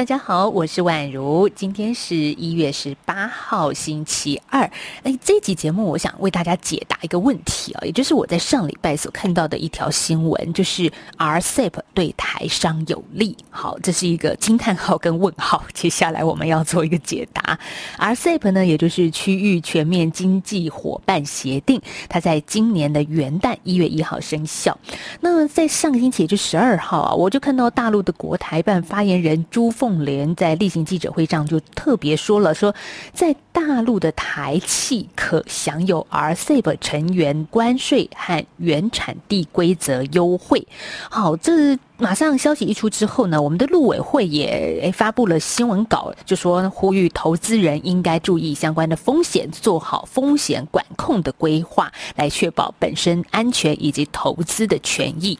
大家好，我是宛如，今天是一月十八号星期二。哎，这集节目我想为大家解答一个问题啊，也就是我在上礼拜所看到的一条新闻，就是 RCEP 对台商有利。好，这是一个惊叹号跟问号。接下来我们要做一个解答。RCEP 呢，也就是区域全面经济伙伴协定，它在今年的元旦一月一号生效。那么在上个星期，也就十二号啊，我就看到大陆的国台办发言人朱凤。凤联在例行记者会上就特别说了，说在大陆的台企可享有 RCEP 成员关税和原产地规则优惠。好，这。马上消息一出之后呢，我们的陆委会也发布了新闻稿，就说呼吁投资人应该注意相关的风险，做好风险管控的规划，来确保本身安全以及投资的权益。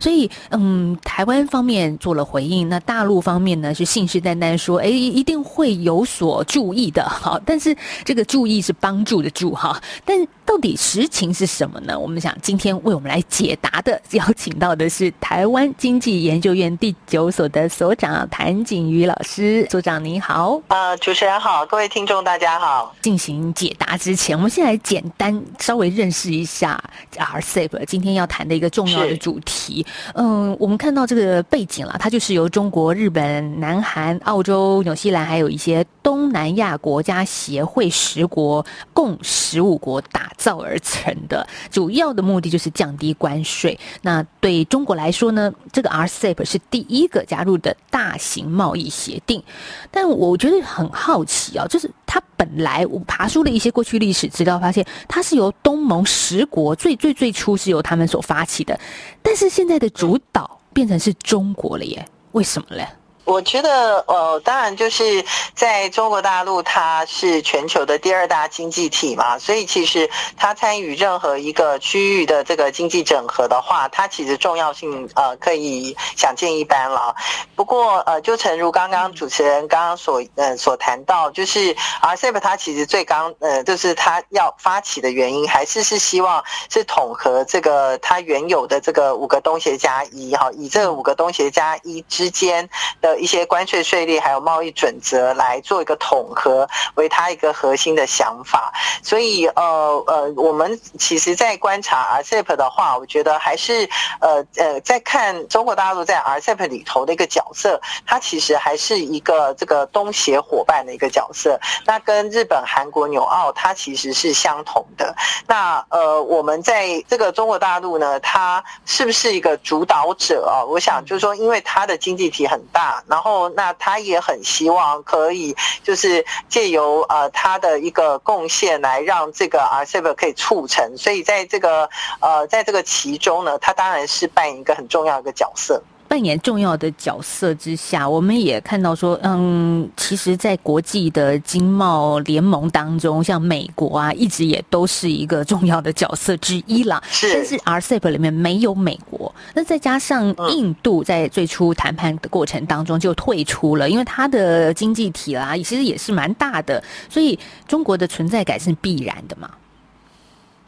所以，嗯，台湾方面做了回应，那大陆方面呢是信誓旦旦说，哎，一定会有所注意的。好，但是这个注意是帮助的助哈，但到底实情是什么呢？我们想今天为我们来解答的，邀请到的是台湾经。经济研究院第九所的所长谭景瑜老师，所长您好，呃，主持人好，各位听众大家好。进行解答之前，我们先来简单稍微认识一下 RCEP 今天要谈的一个重要的主题。嗯，我们看到这个背景了，它就是由中国、日本、南韩、澳洲、纽西兰，还有一些东南亚国家协会十国共十五国打造而成的，主要的目的就是降低关税。那对中国来说呢，这个 RCEP 是第一个加入的大型贸易协定，但我觉得很好奇啊，就是它本来我爬书了一些过去历史资料，发现它是由东盟十国最最最初是由他们所发起的，但是现在的主导变成是中国了耶，为什么嘞？我觉得，呃，当然就是在中国大陆，它是全球的第二大经济体嘛，所以其实它参与任何一个区域的这个经济整合的话，它其实重要性呃可以想见一斑了。不过，呃，就诚如刚刚主持人刚刚所呃所谈到，就是 RCEP 它其实最刚呃就是它要发起的原因，还是是希望是统合这个它原有的这个五个东协加一哈，以这五个东协加一之间的。一些关税税率还有贸易准则来做一个统合，为它一个核心的想法。所以呃呃，我们其实，在观察 RCEP 的话，我觉得还是呃呃，在看中国大陆在 RCEP 里头的一个角色，它其实还是一个这个东协伙伴的一个角色。那跟日本、韩国、纽澳，它其实是相同的。那呃，我们在这个中国大陆呢，它是不是一个主导者啊？我想就是说，因为它的经济体很大。然后，那他也很希望可以，就是借由呃他的一个贡献来让这个 RCEP 可以促成。所以在这个呃在这个其中呢，他当然是扮演一个很重要的一个角色。扮演重要的角色之下，我们也看到说，嗯，其实，在国际的经贸联盟当中，像美国啊，一直也都是一个重要的角色之一啦。是，但是 RCEP 里面没有美国，那再加上印度在最初谈判的过程当中就退出了，因为它的经济体啦，其实也是蛮大的，所以中国的存在感是必然的嘛。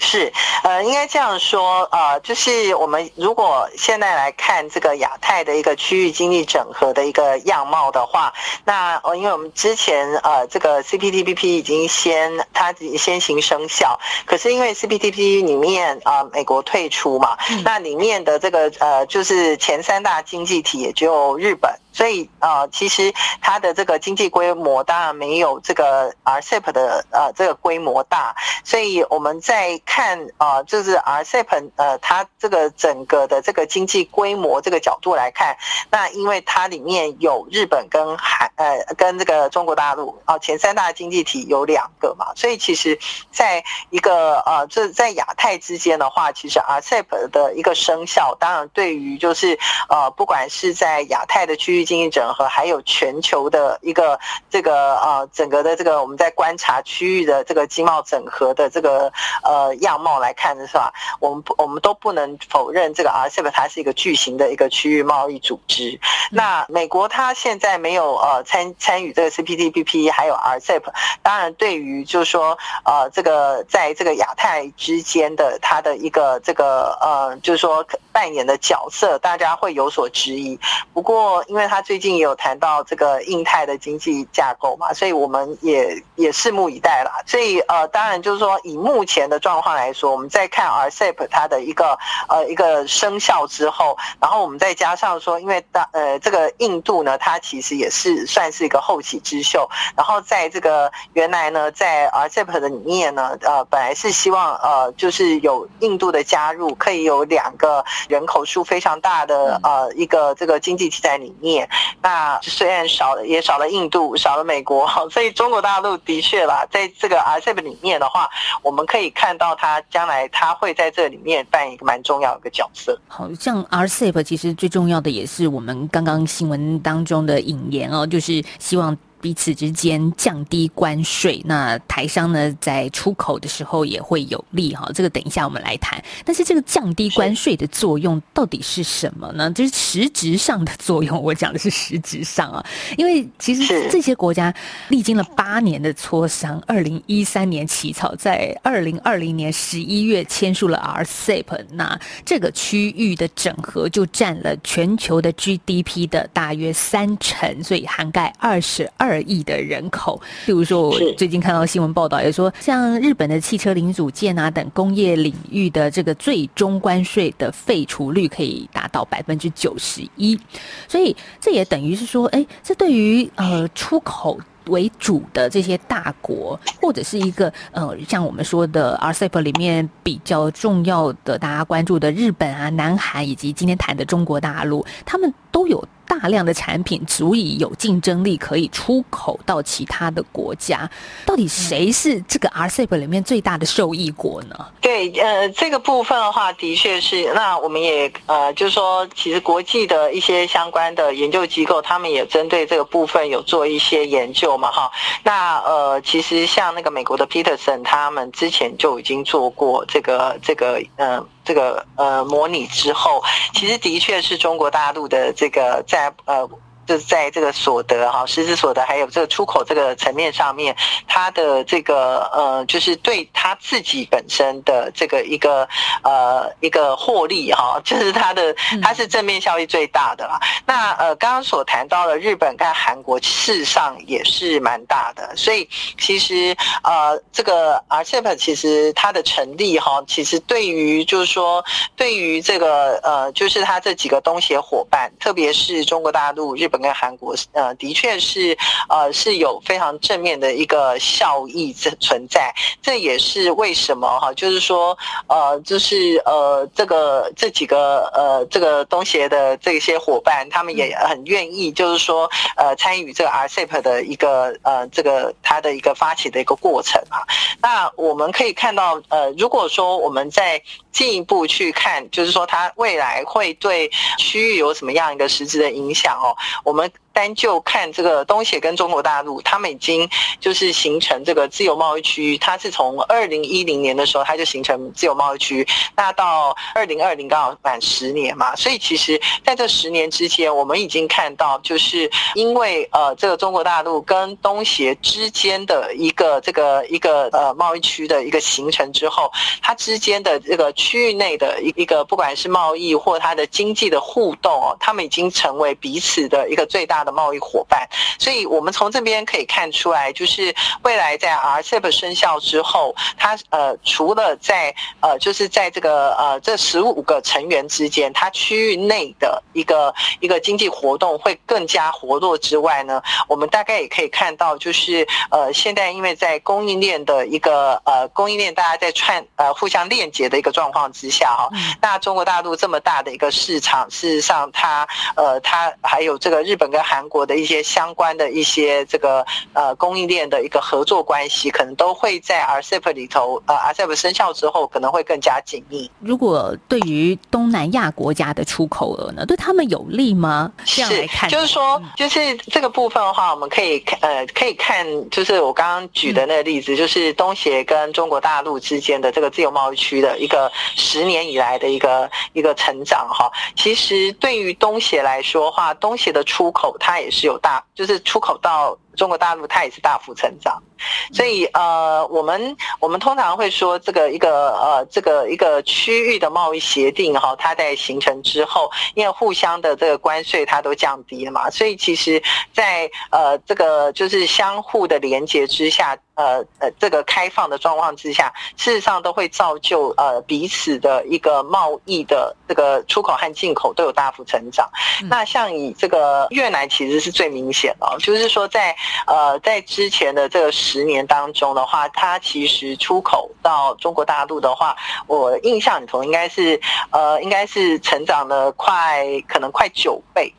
是，呃，应该这样说，呃，就是我们如果现在来看这个亚太的一个区域经济整合的一个样貌的话，那呃，因为我们之前呃，这个 CPTPP 已经先它先行生效，可是因为 CPTPP 里面啊，美国退出嘛，那里面的这个呃，就是前三大经济体也就日本。所以呃，其实它的这个经济规模当然没有这个 RCEP 的呃这个规模大，所以我们在看啊，就是 RCEP 呃它这个整个的这个经济规模这个角度来看，那因为它里面有日本跟韩呃跟这个中国大陆啊前三大经济体有两个嘛，所以其实在一个呃这在亚太之间的话，其实 RCEP 的一个生效，当然对于就是呃不管是在亚太的区域。经济整合，还有全球的一个这个呃整个的这个我们在观察区域的这个经贸整合的这个呃样貌来看的是吧？我们不我们都不能否认这个 RCEP 它是一个巨型的一个区域贸易组织。那美国它现在没有呃参参与这个 CPTPP 还有 RCEP，当然对于就是说呃这个在这个亚太之间的它的一个这个呃就是说扮演的角色，大家会有所质疑。不过因为他最近也有谈到这个印太的经济架构嘛，所以我们也也拭目以待啦。所以呃当然就是说以目前的状况来说，我们在看 RCEP 它的一个呃一个生效之后，然后我们再加上说，因为当呃这个印度呢，它其实也是算是一个后起之秀。然后在这个原来呢，在 RCEP 的里面呢，呃，本来是希望呃，就是有印度的加入，可以有两个人口数非常大的呃一个这个经济体在里面。那虽然少了，也少了印度，少了美国，所以中国大陆的确啦，在这个 RCEP 里面的话，我们可以看到它将来它会在这里面扮演一个蛮重要的一个角色。好像 RCEP 其实最重要的也是我们刚刚新闻当中的引言哦，就是希望。彼此之间降低关税，那台商呢在出口的时候也会有利哈。这个等一下我们来谈。但是这个降低关税的作用到底是什么呢？就是实质上的作用。我讲的是实质上啊，因为其实这些国家历经了八年的磋商，二零一三年起草，在二零二零年十一月签署了 RCEP。那这个区域的整合就占了全球的 GDP 的大约三成，所以涵盖二十二。二亿的人口，比如说我最近看到新闻报道，也说像日本的汽车零组件啊等工业领域的这个最终关税的废除率可以达到百分之九十一，所以这也等于是说，哎，这对于呃出口为主的这些大国，或者是一个呃像我们说的 RCEP 里面比较重要的大家关注的日本啊、南韩以及今天谈的中国大陆，他们都有。大量的产品足以有竞争力，可以出口到其他的国家。到底谁是这个 RCEP 里面最大的受益国呢？对，呃，这个部分的话，的确是。那我们也呃，就是说，其实国际的一些相关的研究机构，他们也针对这个部分有做一些研究嘛，哈。那呃，其实像那个美国的 Peterson，他们之前就已经做过这个这个嗯。这个呃模拟之后，其实的确是中国大陆的这个在呃。就是在这个所得哈，实质所得还有这个出口这个层面上面，它的这个呃，就是对他自己本身的这个一个呃一个获利哈，就是它的它是正面效益最大的啦。那呃，刚刚所谈到的日本跟韩国，事实上也是蛮大的。所以其实呃，这个 RCEP 其实它的成立哈，其实对于就是说对于这个呃，就是它这几个东协伙伴，特别是中国大陆、日本。跟韩国呃，的确是呃是有非常正面的一个效益存存在，这也是为什么哈，就是说呃，就是呃这个这几个呃这个东协的这些伙伴，他们也很愿意，就是说呃参与这个 RCEP 的一个呃这个它的一个发起的一个过程啊。那我们可以看到呃，如果说我们在进一步去看，就是说它未来会对区域有什么样一个实质的影响哦。我们。单就看这个东协跟中国大陆，他们已经就是形成这个自由贸易区。它是从二零一零年的时候，它就形成自由贸易区。那到二零二零刚好满十年嘛，所以其实在这十年之间，我们已经看到，就是因为呃这个中国大陆跟东协之间的一个这个一个呃贸易区的一个形成之后，它之间的这个区域内的一一个不管是贸易或它的经济的互动哦，他们已经成为彼此的一个最大。的贸易伙伴，所以我们从这边可以看出来，就是未来在 RCEP 生效之后，它呃除了在呃就是在这个呃这十五个成员之间，它区域内的一个一个经济活动会更加活络之外呢，我们大概也可以看到，就是呃现在因为在供应链的一个呃供应链大家在串呃互相链接的一个状况之下哈，那中国大陆这么大的一个市场，事实上它呃它还有这个日本跟韩国的一些相关的一些这个呃供应链的一个合作关系，可能都会在 RCEP 里头，呃，RCEP 生效之后可能会更加紧密。如果对于东南亚国家的出口额呢，对他们有利吗？这样来看，就是说，就是这个部分的话，我们可以看，呃，可以看，就是我刚刚举的那个例子，就是东协跟中国大陆之间的这个自由贸易区的一个十年以来的一个一个成长哈。其实对于东协来说的话，东协的出口它也是有大，就是出口到。中国大陆它也是大幅成长，所以呃，我们我们通常会说这个一个呃这个一个区域的贸易协定哈，它在形成之后，因为互相的这个关税它都降低了嘛，所以其实，在呃这个就是相互的连接之下。呃呃，这个开放的状况之下，事实上都会造就呃彼此的一个贸易的这个出口和进口都有大幅成长。那像以这个越南其实是最明显的，就是说在呃在之前的这个十年当中的话，它其实出口到中国大陆的话，我印象里头应该是呃应该是成长了快可能快九倍。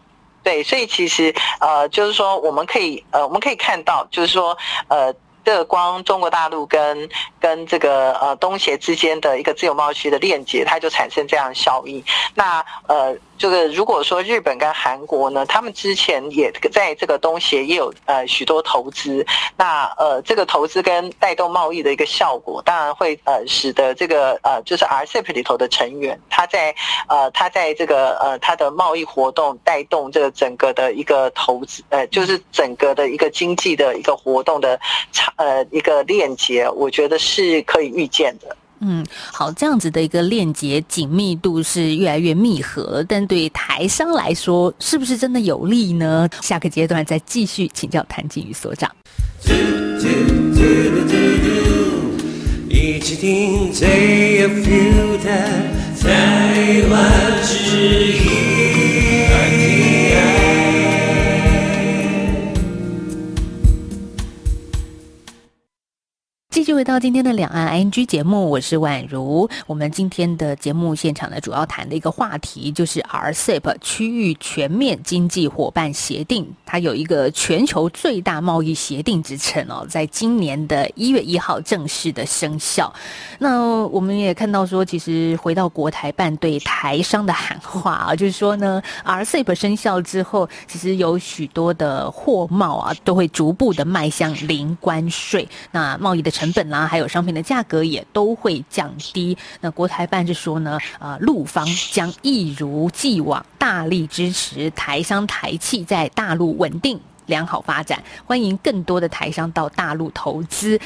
对，所以其实呃就是说我们可以呃我们可以看到就是说呃。这光中国大陆跟跟这个呃东协之间的一个自由贸易区的链接，它就产生这样效应。那呃。这个如果说日本跟韩国呢，他们之前也在这个东协也有呃许多投资，那呃这个投资跟带动贸易的一个效果，当然会呃使得这个呃就是 RCEP 里头的成员，他在呃他在这个呃他的贸易活动带动这个整个的一个投资，呃就是整个的一个经济的一个活动的呃一个链接，我觉得是可以预见的。嗯，好，这样子的一个链接紧密度是越来越密合，但对台商来说，是不是真的有利呢？下个阶段再继续请教谭金宇所长。一起听最 feel 的台湾之音。继续回到今天的两岸 ING 节目，我是宛如。我们今天的节目现场呢，主要谈的一个话题就是 RCEP 区域全面经济伙伴协定，它有一个全球最大贸易协定之称哦，在今年的一月一号正式的生效。那我们也看到说，其实回到国台办对台商的喊话啊，就是说呢，RCEP 生效之后，其实有许多的货贸啊，都会逐步的迈向零关税，那贸易的。成本啦，还有商品的价格也都会降低。那国台办就说呢，啊，陆方将一如既往大力支持台商台企在大陆稳定良好发展，欢迎更多的台商到大陆投资，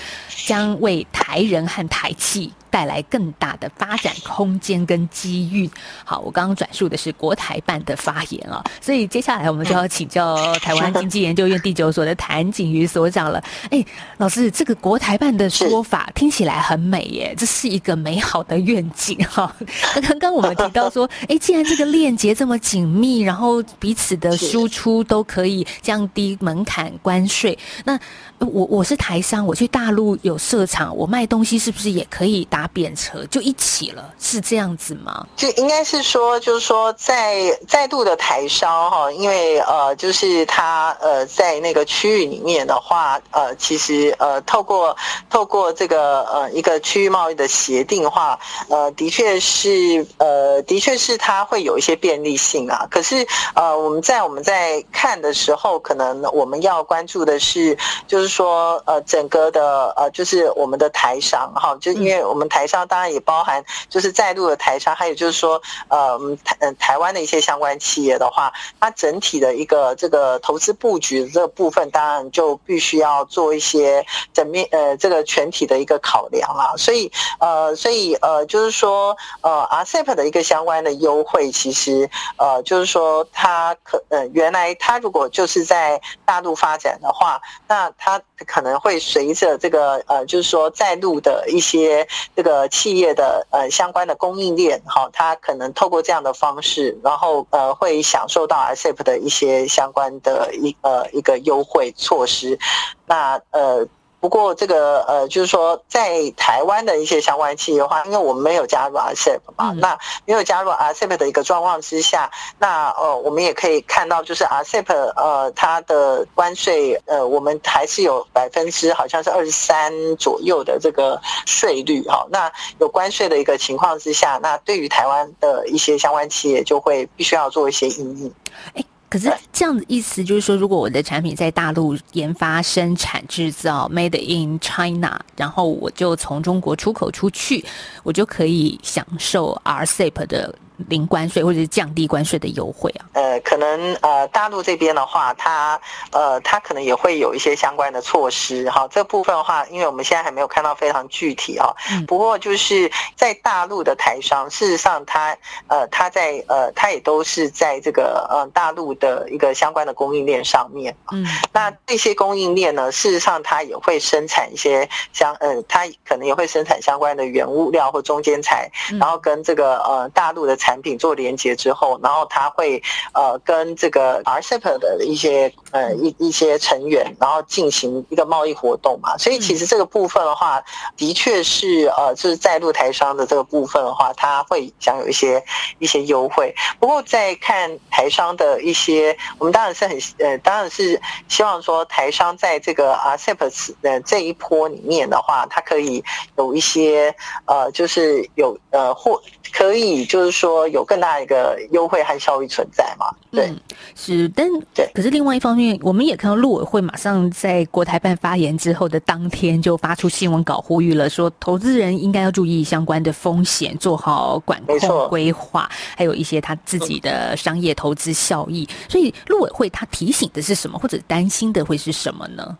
将为台人和台企。带来更大的发展空间跟机遇。好，我刚刚转述的是国台办的发言啊，所以接下来我们就要请教台湾经济研究院第九所的谭景瑜所长了。哎，老师，这个国台办的说法听起来很美耶，这是一个美好的愿景哈。那刚刚我们提到说，哎，既然这个链接这么紧密，然后彼此的输出都可以降低门槛关税，那我我是台商，我去大陆有设厂，我卖东西是不是也可以便车就一起了，是这样子吗？就应该是说，就是说，在再度的台商哈，因为呃，就是他呃，在那个区域里面的话，呃，其实呃，透过透过这个呃一个区域贸易的协定的话，呃，的确是呃，的确是它会有一些便利性啊。可是呃，我们在我们在看的时候，可能我们要关注的是，就是说呃，整个的呃，就是我们的台商哈，就因为我们。台商当然也包含，就是在陆的台商，还有就是说，呃，台嗯台湾的一些相关企业的话，它整体的一个这个投资布局这部分，当然就必须要做一些整面呃这个全体的一个考量啊。所以呃，所以呃，就是说呃，RCEP 的一个相关的优惠，其实呃，就是说它可呃原来它如果就是在大陆发展的话，那它可能会随着这个呃，就是说在陆的一些。这个企业的呃相关的供应链好，它可能透过这样的方式，然后呃会享受到 RCEP 的一些相关的一呃一个优惠措施。那呃。不过这个呃，就是说在台湾的一些相关企业的话，因为我们没有加入 RCEP 嘛，那没有加入 RCEP 的一个状况之下，那呃，我们也可以看到，就是 RCEP 呃，它的关税呃，我们还是有百分之好像是二十三左右的这个税率哈。那有关税的一个情况之下，那对于台湾的一些相关企业就会必须要做一些应应。哎。可是这样的意思就是说，如果我的产品在大陆研发、生产、制造 （Made in China），然后我就从中国出口出去，我就可以享受 RCEP 的。零关税或者是降低关税的优惠啊？呃，可能呃，大陆这边的话，它呃，它可能也会有一些相关的措施哈。这部分的话，因为我们现在还没有看到非常具体啊。不过就是在大陆的台商，事实上它呃，它在呃，它也都是在这个呃大陆的一个相关的供应链上面。嗯。那这些供应链呢，事实上它也会生产一些相呃，它可能也会生产相关的原物料或中间材，然后跟这个呃大陆的。产品做连接之后，然后他会呃跟这个 RCEP 的一些呃一一些成员，然后进行一个贸易活动嘛。所以其实这个部分的话，的确是呃就是在陆台商的这个部分的话，他会享有一些一些优惠。不过在看台商的一些，我们当然是很呃当然是希望说台商在这个 RCEP 呃这一波里面的话，它可以有一些呃就是有呃或可以就是说。说有更大的一个优惠和效益存在嘛？对，是，但对，可是另外一方面，我们也看到陆委会马上在国台办发言之后的当天就发出新闻稿，呼吁了说，投资人应该要注意相关的风险，做好管控规划，还有一些他自己的商业投资效益。所以陆委会他提醒的是什么，或者担心的会是什么呢？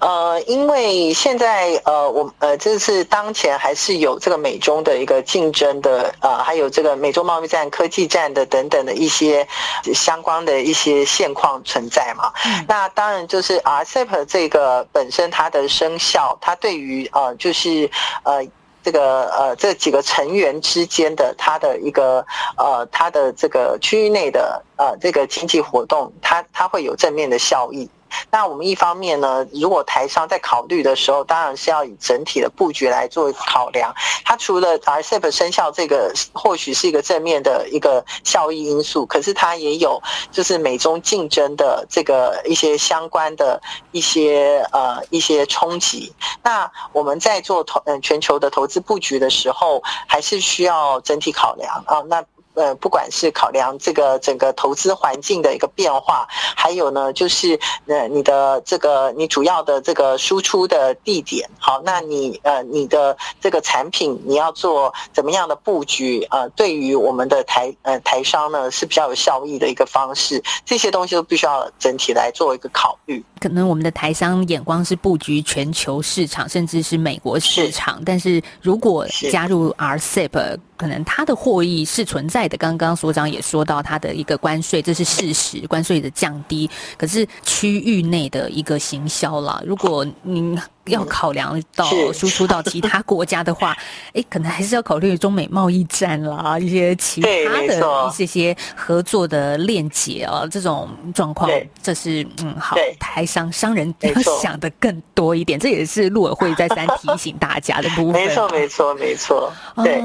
呃，因为现在呃，我呃，这是当前还是有这个美中的一个竞争的呃，还有这个美中贸易战、科技战的等等的一些相关的一些现况存在嘛。那当然就是 RCEP 这个本身它的生效，它对于呃，就是呃，这个呃这几个成员之间的它的一个呃，它的这个区域内的呃这个经济活动，它它会有正面的效益。那我们一方面呢，如果台商在考虑的时候，当然是要以整体的布局来做考量。它除了 RCEP 生效这个或许是一个正面的一个效益因素，可是它也有就是美中竞争的这个一些相关的一些呃一些冲击。那我们在做投嗯全球的投资布局的时候，还是需要整体考量啊。那呃，不管是考量这个整个投资环境的一个变化，还有呢，就是呃，你的这个你主要的这个输出的地点，好，那你呃，你的这个产品你要做怎么样的布局啊？对于我们的台呃台商呢是比较有效益的一个方式，这些东西都必须要整体来做一个考虑。可能我们的台商眼光是布局全球市场，甚至是美国市场，但是如果加入 RCEP。可能它的获益是存在的。刚刚所长也说到，它的一个关税，这是事实，关税的降低。可是区域内的一个行销啦，如果您要考量到输出到其他国家的话，哎，可能还是要考虑中美贸易战啦，一些其他的一些些合作的链接啊，这种状况，这是嗯，好，台商商人要想的更多一点，这也是陆委会再三提醒大家的部分。没错，没错，没错，对。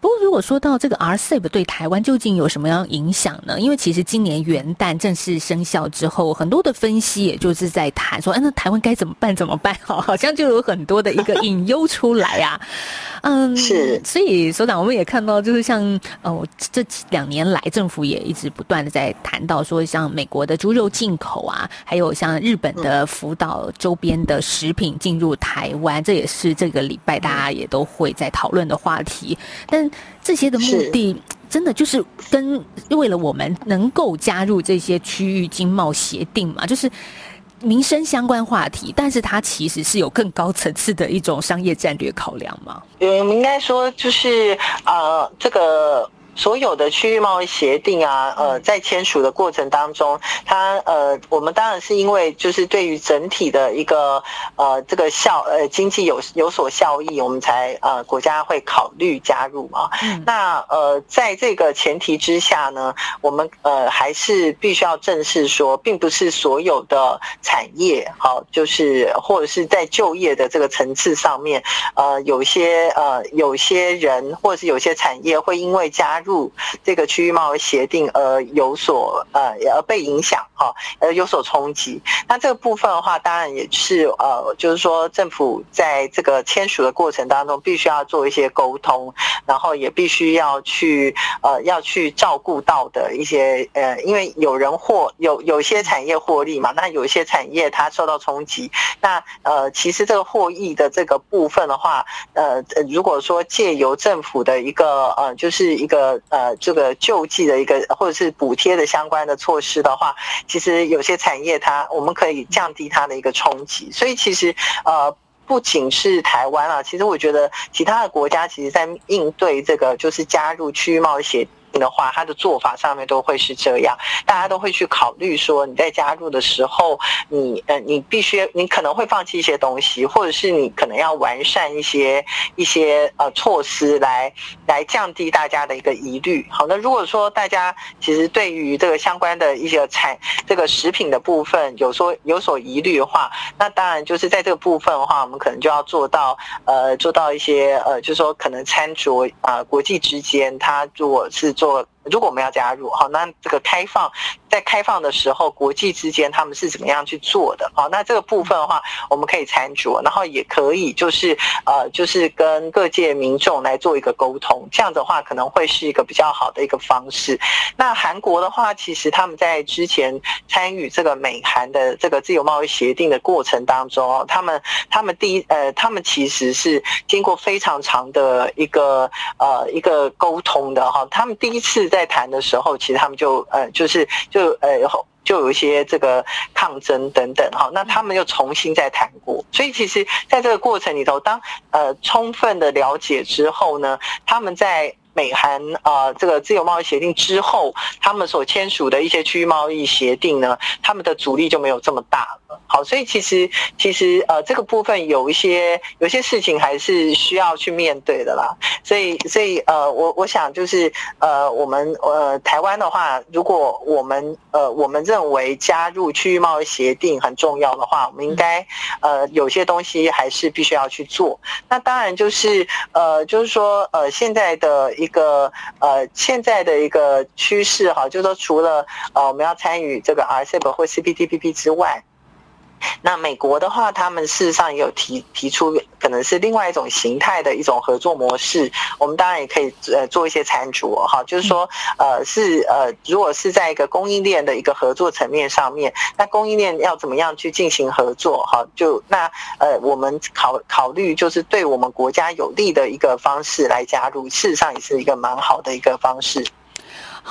不过，如果说到这个 RCEP 对台湾究竟有什么样影响呢？因为其实今年元旦正式生效之后，很多的分析也就是在谈说，哎，那台湾该怎么办？怎么办？好，好像就有很多的一个隐忧出来啊。嗯，是。所以，所长，我们也看到，就是像哦，这两年来，政府也一直不断的在谈到说，像美国的猪肉进口啊，还有像日本的福岛周边的食品进入台湾，这也是这个礼拜大家也都会在讨论的话题。但这些的目的，真的就是跟为了我们能够加入这些区域经贸协定嘛，就是民生相关话题。但是它其实是有更高层次的一种商业战略考量嘛。嗯，应该说就是呃，这个。所有的区域贸易协定啊，呃，在签署的过程当中，它呃，我们当然是因为就是对于整体的一个呃这个效呃经济有有所效益，我们才呃国家会考虑加入嘛。那呃，在这个前提之下呢，我们呃还是必须要正视说，并不是所有的产业好，就是或者是在就业的这个层次上面，呃，有些呃有些人或者是有些产业会因为加入入这个区域贸易协定而有所呃而被影响哈，而有所冲击。那这个部分的话，当然也是呃，就是说政府在这个签署的过程当中，必须要做一些沟通，然后也必须要去呃要去照顾到的一些呃，因为有人获有有些产业获利嘛，那有些产业它受到冲击，那呃其实这个获益的这个部分的话，呃如果说借由政府的一个呃就是一个呃这个救济的一个或者是补贴的相关的措施的话，其实有些产业它我们可以降低它的一个冲击，所以其实呃不仅是台湾啊，其实我觉得其他的国家其实在应对这个就是加入区域贸易协。的话，他的做法上面都会是这样，大家都会去考虑说，你在加入的时候，你呃，你必须，你可能会放弃一些东西，或者是你可能要完善一些一些呃措施来来降低大家的一个疑虑。好，那如果说大家其实对于这个相关的一些产这个食品的部分有说有所疑虑的话，那当然就是在这个部分的话，我们可能就要做到呃做到一些呃，就是说可能餐桌啊国际之间，它如果是做如果我们要加入，好，那这个开放。在开放的时候，国际之间他们是怎么样去做的？好，那这个部分的话，我们可以参酌，然后也可以就是呃，就是跟各界民众来做一个沟通，这样的话可能会是一个比较好的一个方式。那韩国的话，其实他们在之前参与这个美韩的这个自由贸易协定的过程当中，他们他们第一呃，他们其实是经过非常长的一个呃一个沟通的哈。他们第一次在谈的时候，其实他们就呃就是就。就呃，就有一些这个抗争等等哈，那他们又重新再谈过，所以其实在这个过程里头，当呃充分的了解之后呢，他们在。美韩啊，这个自由贸易协定之后，他们所签署的一些区域贸易协定呢，他们的阻力就没有这么大了。好，所以其实其实呃，这个部分有一些有些事情还是需要去面对的啦。所以所以呃，我我想就是呃，我们呃台湾的话，如果我们呃我们认为加入区域贸易协定很重要的话，我们应该呃有些东西还是必须要去做。那当然就是呃就是说呃现在的一。一个呃，现在的一个趋势哈，就是说除了呃，我们要参与这个 RCEP 或 CPTPP 之外。那美国的话，他们事实上也有提提出，可能是另外一种形态的一种合作模式。我们当然也可以呃做一些参酌哈，就是说呃是呃如果是在一个供应链的一个合作层面上面，那供应链要怎么样去进行合作哈？就那呃我们考考虑就是对我们国家有利的一个方式来加入，事实上也是一个蛮好的一个方式。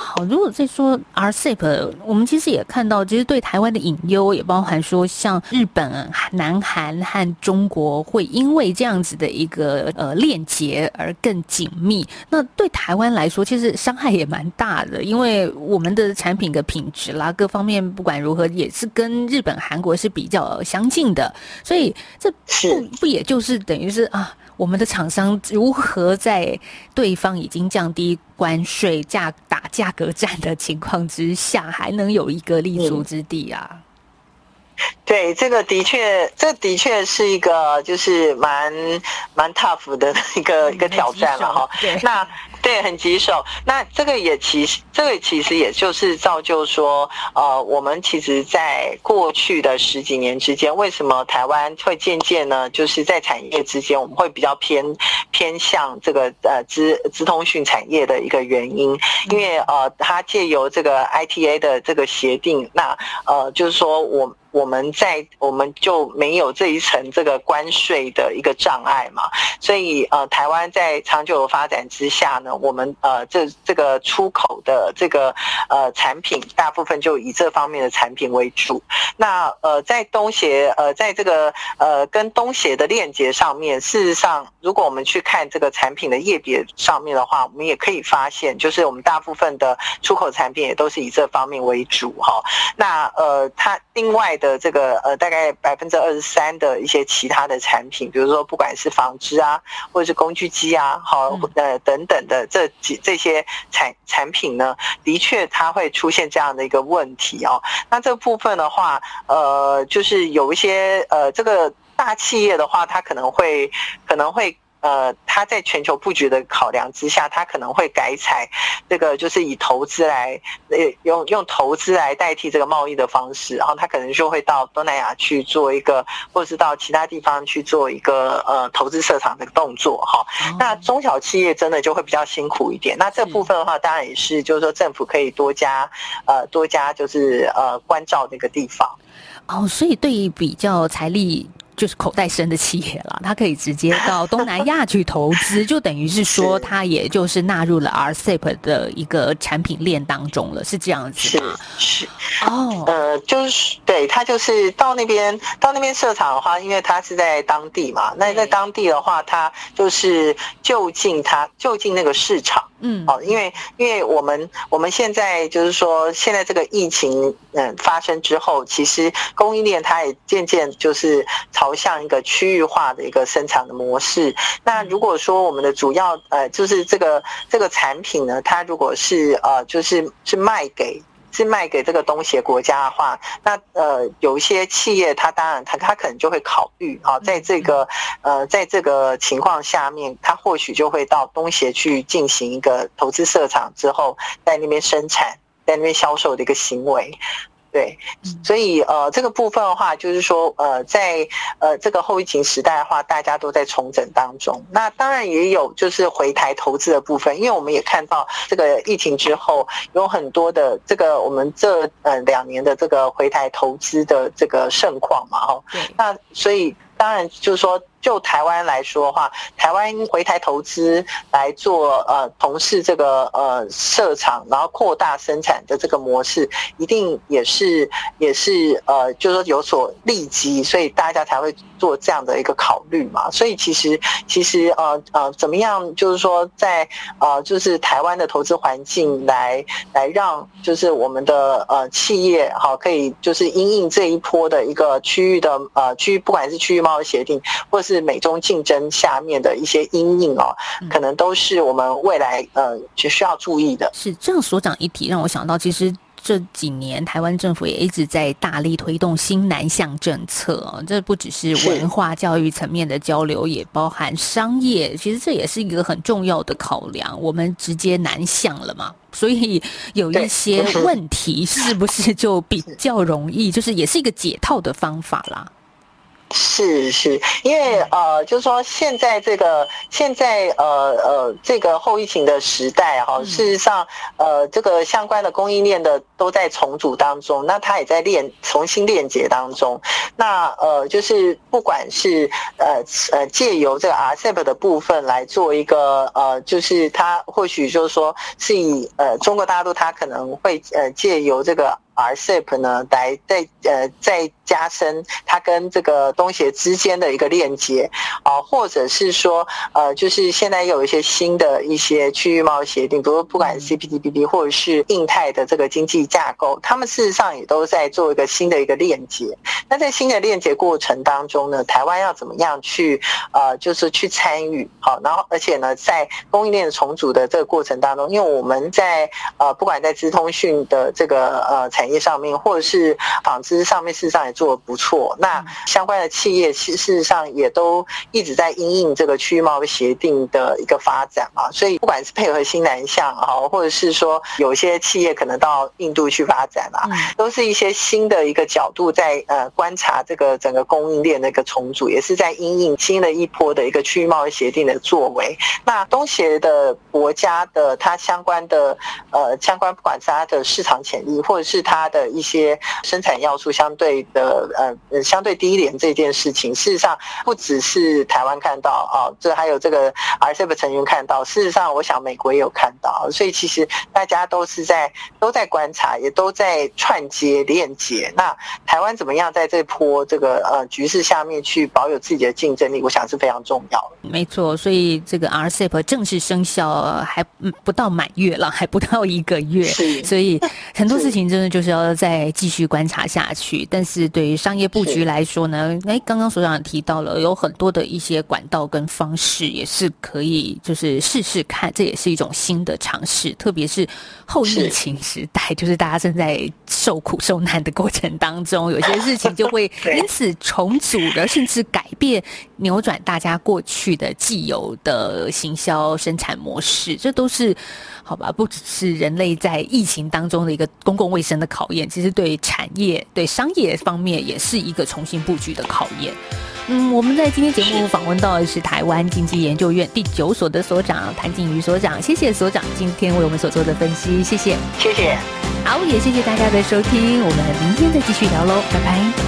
好，如果再说 RCEP，我们其实也看到，其实对台湾的隐忧也包含说，像日本、南韩和中国会因为这样子的一个呃链接而更紧密。那对台湾来说，其实伤害也蛮大的，因为我们的产品的品质啦，各方面不管如何，也是跟日本、韩国是比较相近的。所以这不不也就是等于是啊？我们的厂商如何在对方已经降低关税、价打价格战的情况之下，还能有一个立足之地啊？对，这个的确，这的确是一个就是蛮蛮 tough 的一个一个挑战了哈。那对，很棘手。那这个也其实，这个其实也就是造就说，呃，我们其实在过去的十几年之间，为什么台湾会渐渐呢？就是在产业之间，我们会比较偏偏向这个呃资资通讯产业的一个原因，因为呃，它借由这个 ITA 的这个协定，那呃，就是说我。我们在我们就没有这一层这个关税的一个障碍嘛，所以呃，台湾在长久的发展之下呢，我们呃这这个出口的这个呃产品，大部分就以这方面的产品为主。那呃，在东协呃，在这个呃跟东协的链接上面，事实上，如果我们去看这个产品的页别上面的话，我们也可以发现，就是我们大部分的出口产品也都是以这方面为主哈。那呃，它另外的这个呃，大概百分之二十三的一些其他的产品，比如说不管是纺织啊，或者是工具机啊，好呃等等的这几这些产产品呢，的确它会出现这样的一个问题哦。那这部分的话，呃，就是有一些呃，这个大企业的话，它可能会可能会。呃，他在全球布局的考量之下，他可能会改采这个，就是以投资来，呃，用用投资来代替这个贸易的方式，然后他可能就会到东南亚去做一个，或者是到其他地方去做一个呃投资设厂的动作哈。那中小企业真的就会比较辛苦一点。那这部分的话，当然也是就是说政府可以多加呃多加就是呃关照这个地方。哦，所以对于比较财力。就是口袋深的企业了，他可以直接到东南亚去投资，就等于是说，他也就是纳入了 RCEP 的一个产品链当中了，是这样子吗？是哦，呃，就是对，他就是到那边到那边设厂的话，因为他是在当地嘛，那在当地的话，他就是就近他就近那个市场。嗯，哦，因为因为我们我们现在就是说，现在这个疫情嗯发生之后，其实供应链它也渐渐就是朝向一个区域化的一个生产的模式。那如果说我们的主要呃就是这个这个产品呢，它如果是呃就是是卖给。是卖给这个东协国家的话，那呃有一些企业，它当然它它可能就会考虑啊，在这个呃在这个情况下面，它或许就会到东协去进行一个投资设厂之后，在那边生产，在那边销售的一个行为。对，所以呃，这个部分的话，就是说呃，在呃这个后疫情时代的话，大家都在重整当中。那当然也有就是回台投资的部分，因为我们也看到这个疫情之后，有很多的这个我们这呃两年的这个回台投资的这个盛况嘛，哦，那所以当然就是说。就台湾来说的话，台湾回台投资来做呃，从事这个呃设厂，然后扩大生产的这个模式，一定也是也是呃，就是说有所利基，所以大家才会做这样的一个考虑嘛。所以其实其实呃呃，怎么样，就是说在呃，就是台湾的投资环境来来让，就是我们的呃企业好可以就是因应这一波的一个区域的呃区，不管是区域贸易协定或是美中竞争下面的一些阴影哦，可能都是我们未来呃就需要注意的。是这样，所长一提让我想到，其实这几年台湾政府也一直在大力推动新南向政策这不只是文化教育层面的交流，也包含商业。其实这也是一个很重要的考量。我们直接南向了嘛，所以有一些问题是不是就比较容易，就是也是一个解套的方法啦。是是，因为呃，就是说现在这个现在呃呃这个后疫情的时代哈，事实上呃这个相关的供应链的都在重组当中，那它也在链重新链接当中。那呃就是不管是呃呃借由这个 RCEP 的部分来做一个呃，就是它或许就是说是以呃中国大陆它可能会呃借由这个。RCEP 呢，来再呃再加深它跟这个东协之间的一个链接。啊，或者是说呃，就是现在有一些新的一些区域贸易协定，比如不管 CPTPP 或者是印太的这个经济架构，他们事实上也都在做一个新的一个链接。那在新的链接过程当中呢，台湾要怎么样去呃，就是去参与？好，然后而且呢，在供应链重组的这个过程当中，因为我们在呃不管在资通讯的这个呃产业上面，或者是纺织上面，事实上也做的不错。那相关的企业，其事实上也都一直在因应这个区域贸易协定的一个发展嘛。所以，不管是配合新南向啊，或者是说有些企业可能到印度去发展啊，都是一些新的一个角度在呃观察这个整个供应链的一个重组，也是在因应新的一波的一个区域贸易协定的作为。那东协的国家的它相关的呃相关，不管是它的市场潜力，或者是它它的一些生产要素相对的呃相对低廉这件事情，事实上不只是台湾看到哦，这还有这个 RCEP 成员看到，事实上我想美国也有看到，所以其实大家都是在都在观察，也都在串接链接。那台湾怎么样在这波这个呃局势下面去保有自己的竞争力，我想是非常重要的。没错，所以这个 RCEP 正式生效还不到满月了，还不到一个月，所以很多事情真的就是要再继续观察下去。但是对于商业布局来说呢，哎，刚刚所长提到了有很多的一些管道跟方式，也是可以就是试试看，这也是一种新的尝试。特别是后疫情时代，就是大家正在受苦受难的过程当中，有些事情就会 因此重组的，甚至改变、扭转大家过去的既有的行销生产模式，这都是。好吧，不只是人类在疫情当中的一个公共卫生的考验，其实对产业、对商业方面也是一个重新布局的考验。嗯，我们在今天节目访问到的是台湾经济研究院第九所的所长谭景瑜所长，谢谢所长今天为我们所做的分析，谢谢，谢谢。好，也谢谢大家的收听，我们明天再继续聊喽，拜拜。